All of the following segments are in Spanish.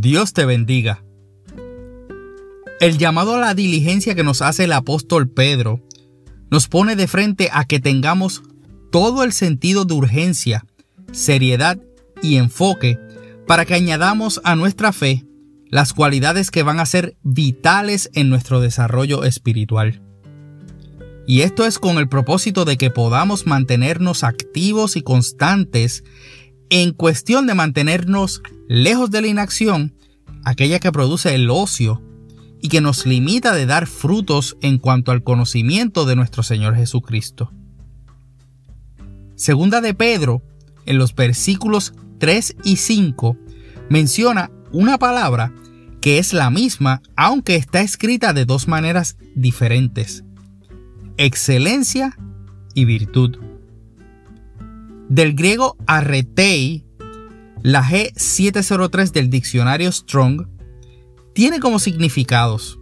Dios te bendiga. El llamado a la diligencia que nos hace el apóstol Pedro nos pone de frente a que tengamos todo el sentido de urgencia, seriedad y enfoque para que añadamos a nuestra fe las cualidades que van a ser vitales en nuestro desarrollo espiritual. Y esto es con el propósito de que podamos mantenernos activos y constantes en cuestión de mantenernos lejos de la inacción, aquella que produce el ocio y que nos limita de dar frutos en cuanto al conocimiento de nuestro Señor Jesucristo. Segunda de Pedro, en los versículos 3 y 5, menciona una palabra que es la misma, aunque está escrita de dos maneras diferentes. Excelencia y virtud. Del griego arretei, la G703 del diccionario Strong tiene como significados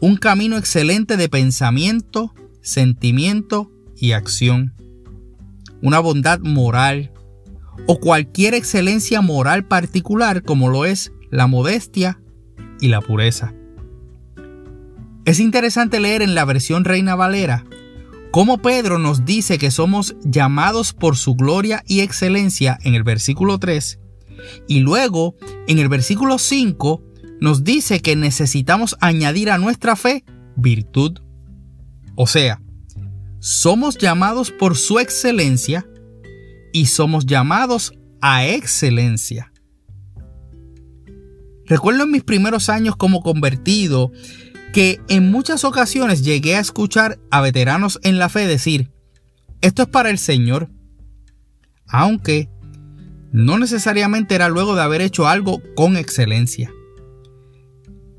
un camino excelente de pensamiento, sentimiento y acción, una bondad moral o cualquier excelencia moral particular como lo es la modestia y la pureza. Es interesante leer en la versión Reina Valera cómo Pedro nos dice que somos llamados por su gloria y excelencia en el versículo 3 y luego en el versículo 5 nos dice que necesitamos añadir a nuestra fe virtud. O sea, somos llamados por su excelencia y somos llamados a excelencia. Recuerdo en mis primeros años como convertido que en muchas ocasiones llegué a escuchar a veteranos en la fe decir, esto es para el Señor, aunque no necesariamente era luego de haber hecho algo con excelencia.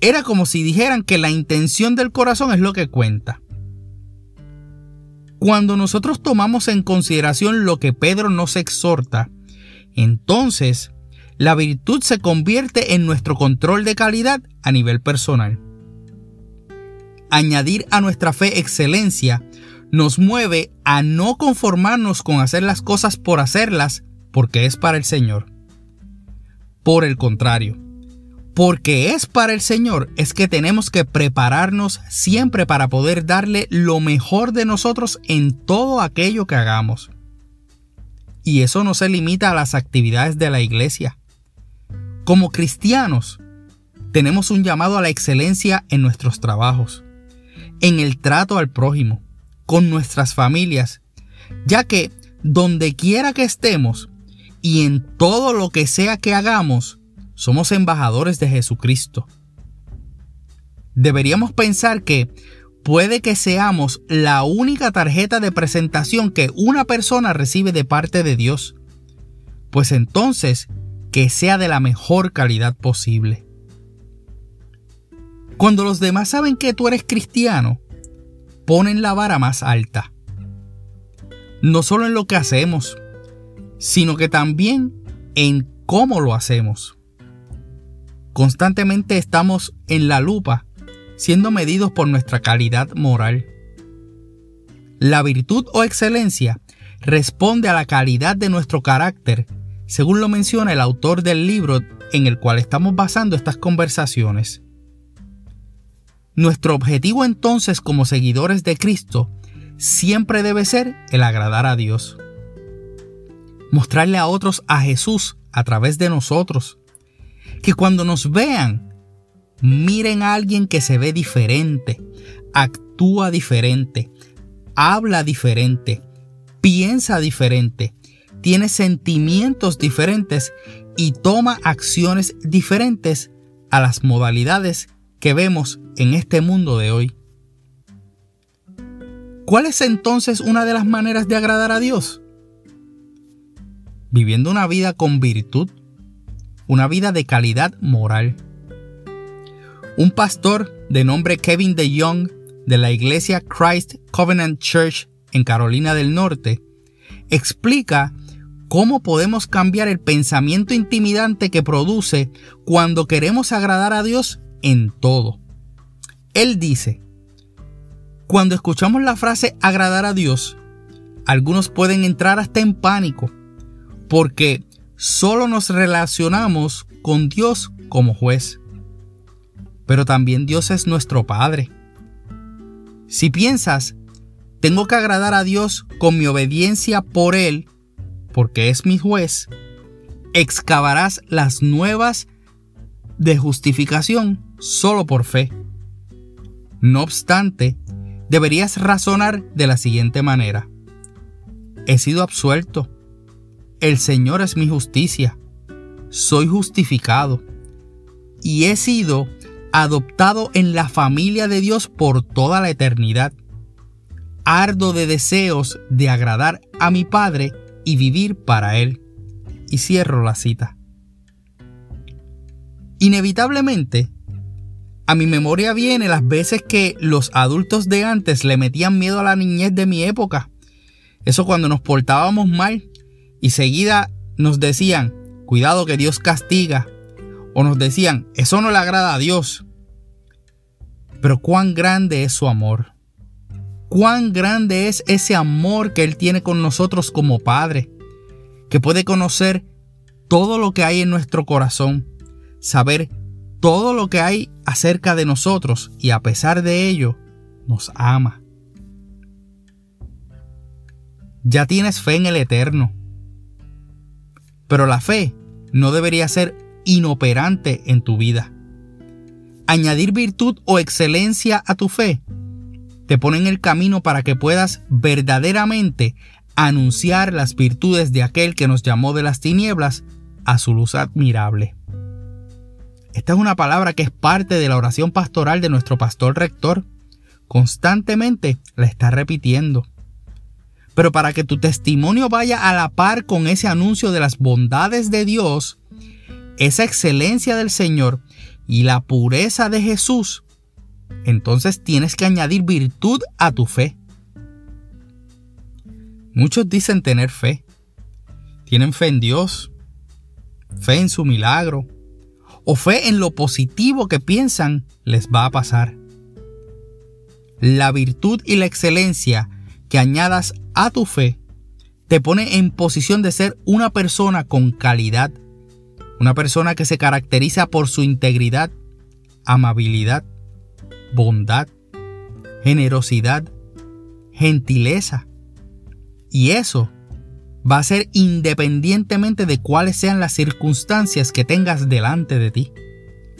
Era como si dijeran que la intención del corazón es lo que cuenta. Cuando nosotros tomamos en consideración lo que Pedro nos exhorta, entonces la virtud se convierte en nuestro control de calidad a nivel personal añadir a nuestra fe excelencia nos mueve a no conformarnos con hacer las cosas por hacerlas porque es para el Señor. Por el contrario, porque es para el Señor es que tenemos que prepararnos siempre para poder darle lo mejor de nosotros en todo aquello que hagamos. Y eso no se limita a las actividades de la iglesia. Como cristianos, tenemos un llamado a la excelencia en nuestros trabajos en el trato al prójimo, con nuestras familias, ya que donde quiera que estemos y en todo lo que sea que hagamos, somos embajadores de Jesucristo. Deberíamos pensar que puede que seamos la única tarjeta de presentación que una persona recibe de parte de Dios, pues entonces que sea de la mejor calidad posible. Cuando los demás saben que tú eres cristiano, ponen la vara más alta. No solo en lo que hacemos, sino que también en cómo lo hacemos. Constantemente estamos en la lupa, siendo medidos por nuestra calidad moral. La virtud o excelencia responde a la calidad de nuestro carácter, según lo menciona el autor del libro en el cual estamos basando estas conversaciones. Nuestro objetivo entonces como seguidores de Cristo siempre debe ser el agradar a Dios. Mostrarle a otros a Jesús a través de nosotros. Que cuando nos vean, miren a alguien que se ve diferente, actúa diferente, habla diferente, piensa diferente, tiene sentimientos diferentes y toma acciones diferentes a las modalidades que vemos en este mundo de hoy. ¿Cuál es entonces una de las maneras de agradar a Dios? Viviendo una vida con virtud, una vida de calidad moral. Un pastor de nombre Kevin DeYoung de la iglesia Christ Covenant Church en Carolina del Norte explica cómo podemos cambiar el pensamiento intimidante que produce cuando queremos agradar a Dios en todo. Él dice, cuando escuchamos la frase agradar a Dios, algunos pueden entrar hasta en pánico, porque solo nos relacionamos con Dios como juez, pero también Dios es nuestro Padre. Si piensas, tengo que agradar a Dios con mi obediencia por Él, porque es mi juez, excavarás las nuevas de justificación solo por fe. No obstante, deberías razonar de la siguiente manera. He sido absuelto. El Señor es mi justicia. Soy justificado. Y he sido adoptado en la familia de Dios por toda la eternidad. Ardo de deseos de agradar a mi Padre y vivir para Él. Y cierro la cita. Inevitablemente, a mi memoria viene las veces que los adultos de antes le metían miedo a la niñez de mi época. Eso cuando nos portábamos mal y seguida nos decían, cuidado que Dios castiga, o nos decían, eso no le agrada a Dios. Pero cuán grande es su amor. Cuán grande es ese amor que Él tiene con nosotros como Padre, que puede conocer todo lo que hay en nuestro corazón, saber todo lo que hay acerca de nosotros y a pesar de ello, nos ama. Ya tienes fe en el Eterno. Pero la fe no debería ser inoperante en tu vida. Añadir virtud o excelencia a tu fe te pone en el camino para que puedas verdaderamente anunciar las virtudes de aquel que nos llamó de las tinieblas a su luz admirable. Esta es una palabra que es parte de la oración pastoral de nuestro pastor rector. Constantemente la está repitiendo. Pero para que tu testimonio vaya a la par con ese anuncio de las bondades de Dios, esa excelencia del Señor y la pureza de Jesús, entonces tienes que añadir virtud a tu fe. Muchos dicen tener fe. Tienen fe en Dios, fe en su milagro, o fe en lo positivo que piensan les va a pasar. La virtud y la excelencia que añadas a tu fe te pone en posición de ser una persona con calidad una persona que se caracteriza por su integridad, amabilidad, bondad, generosidad, gentileza. Y eso va a ser independientemente de cuáles sean las circunstancias que tengas delante de ti,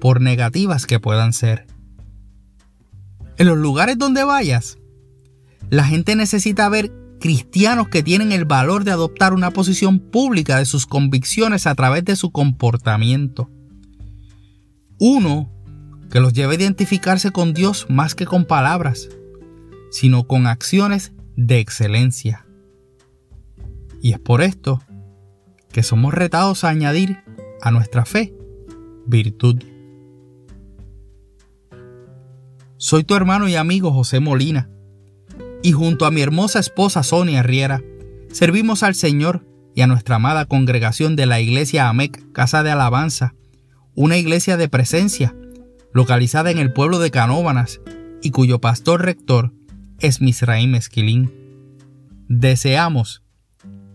por negativas que puedan ser. En los lugares donde vayas, la gente necesita ver cristianos que tienen el valor de adoptar una posición pública de sus convicciones a través de su comportamiento. Uno que los lleve a identificarse con Dios más que con palabras, sino con acciones de excelencia. Y es por esto que somos retados a añadir a nuestra fe virtud. Soy tu hermano y amigo José Molina y junto a mi hermosa esposa Sonia Riera, servimos al Señor y a nuestra amada congregación de la iglesia AMEC Casa de Alabanza, una iglesia de presencia, localizada en el pueblo de Canóbanas y cuyo pastor rector es Misraim Esquilín. Deseamos